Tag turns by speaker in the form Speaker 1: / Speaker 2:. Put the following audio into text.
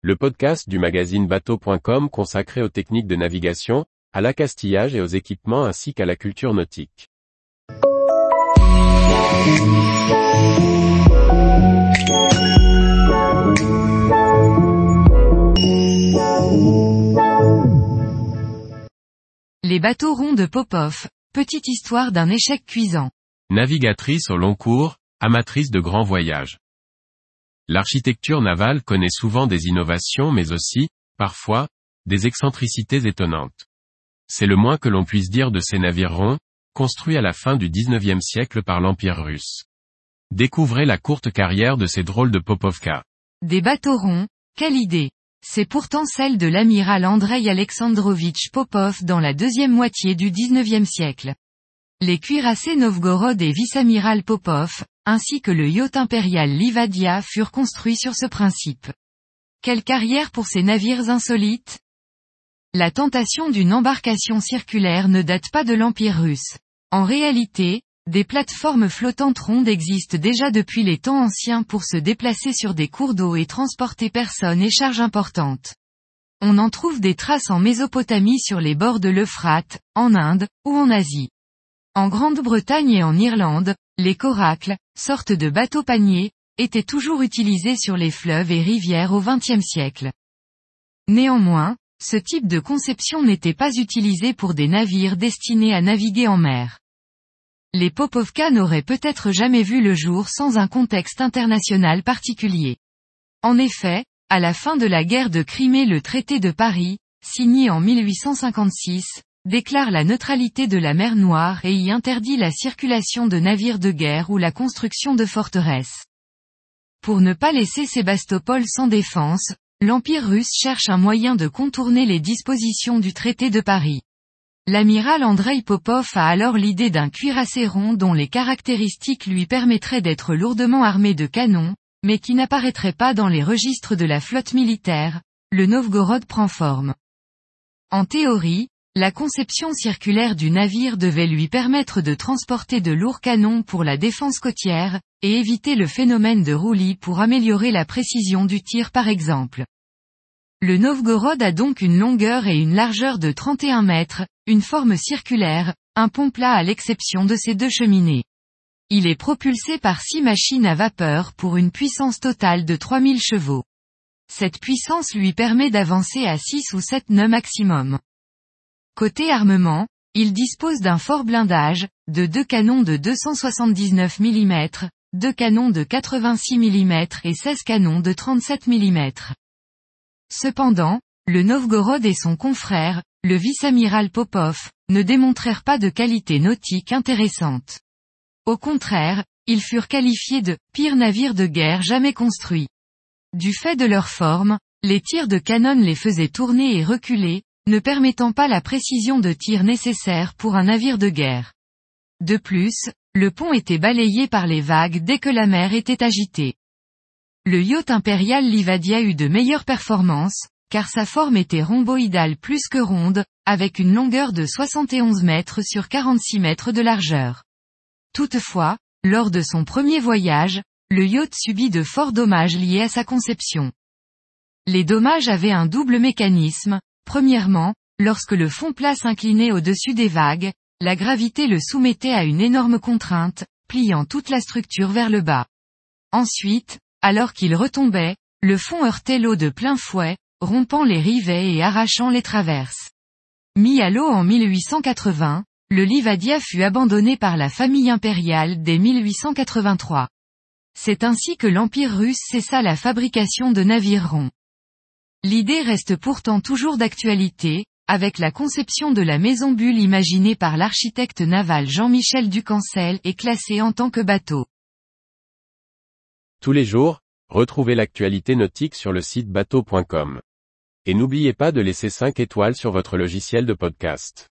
Speaker 1: le podcast du magazine bateau.com consacré aux techniques de navigation, à l'accastillage et aux équipements ainsi qu'à la culture nautique.
Speaker 2: Les bateaux ronds de Popov, petite histoire d'un échec cuisant.
Speaker 1: Navigatrice au long cours, amatrice de grands voyages. L'architecture navale connaît souvent des innovations mais aussi, parfois, des excentricités étonnantes. C'est le moins que l'on puisse dire de ces navires ronds, construits à la fin du XIXe siècle par l'Empire russe. Découvrez la courte carrière de ces drôles de Popovka.
Speaker 2: Des bateaux ronds, quelle idée C'est pourtant celle de l'amiral Andrei Alexandrovitch Popov dans la deuxième moitié du XIXe siècle. Les cuirassés Novgorod et vice-amiral Popov, ainsi que le yacht impérial Livadia furent construits sur ce principe. Quelle carrière pour ces navires insolites? La tentation d'une embarcation circulaire ne date pas de l'Empire russe. En réalité, des plateformes flottantes rondes existent déjà depuis les temps anciens pour se déplacer sur des cours d'eau et transporter personnes et charges importantes. On en trouve des traces en Mésopotamie sur les bords de l'Euphrate, en Inde, ou en Asie. En Grande-Bretagne et en Irlande, les coracles, sortes de bateaux paniers, étaient toujours utilisés sur les fleuves et rivières au XXe siècle. Néanmoins, ce type de conception n'était pas utilisé pour des navires destinés à naviguer en mer. Les Popovka n'auraient peut-être jamais vu le jour sans un contexte international particulier. En effet, à la fin de la guerre de Crimée le traité de Paris, signé en 1856, déclare la neutralité de la mer Noire et y interdit la circulation de navires de guerre ou la construction de forteresses. Pour ne pas laisser Sébastopol sans défense, l'Empire russe cherche un moyen de contourner les dispositions du traité de Paris. L'amiral Andrei Popov a alors l'idée d'un cuirassé rond dont les caractéristiques lui permettraient d'être lourdement armé de canons, mais qui n'apparaîtrait pas dans les registres de la flotte militaire, le Novgorod prend forme. En théorie, la conception circulaire du navire devait lui permettre de transporter de lourds canons pour la défense côtière, et éviter le phénomène de roulis pour améliorer la précision du tir par exemple. Le Novgorod a donc une longueur et une largeur de 31 mètres, une forme circulaire, un pont plat à l'exception de ses deux cheminées. Il est propulsé par six machines à vapeur pour une puissance totale de 3000 chevaux. Cette puissance lui permet d'avancer à 6 ou 7 nœuds maximum. Côté armement, il dispose d'un fort blindage, de deux canons de 279 mm, deux canons de 86 mm et 16 canons de 37 mm. Cependant, le Novgorod et son confrère, le vice-amiral Popov, ne démontrèrent pas de qualité nautique intéressante. Au contraire, ils furent qualifiés de pires navires de guerre jamais construits. Du fait de leur forme, les tirs de canon les faisaient tourner et reculer, ne permettant pas la précision de tir nécessaire pour un navire de guerre. De plus, le pont était balayé par les vagues dès que la mer était agitée. Le yacht impérial Livadia eut de meilleures performances, car sa forme était rhomboïdale plus que ronde, avec une longueur de 71 mètres sur 46 mètres de largeur. Toutefois, lors de son premier voyage, le yacht subit de forts dommages liés à sa conception. Les dommages avaient un double mécanisme, Premièrement, lorsque le fond plat s'inclinait au-dessus des vagues, la gravité le soumettait à une énorme contrainte, pliant toute la structure vers le bas. Ensuite, alors qu'il retombait, le fond heurtait l'eau de plein fouet, rompant les rivets et arrachant les traverses. Mis à l'eau en 1880, le Livadia fut abandonné par la famille impériale dès 1883. C'est ainsi que l'Empire russe cessa la fabrication de navires ronds. L'idée reste pourtant toujours d'actualité, avec la conception de la maison bulle imaginée par l'architecte naval Jean-Michel Ducancel et classée en tant que bateau.
Speaker 1: Tous les jours, retrouvez l'actualité nautique sur le site bateau.com. Et n'oubliez pas de laisser 5 étoiles sur votre logiciel de podcast.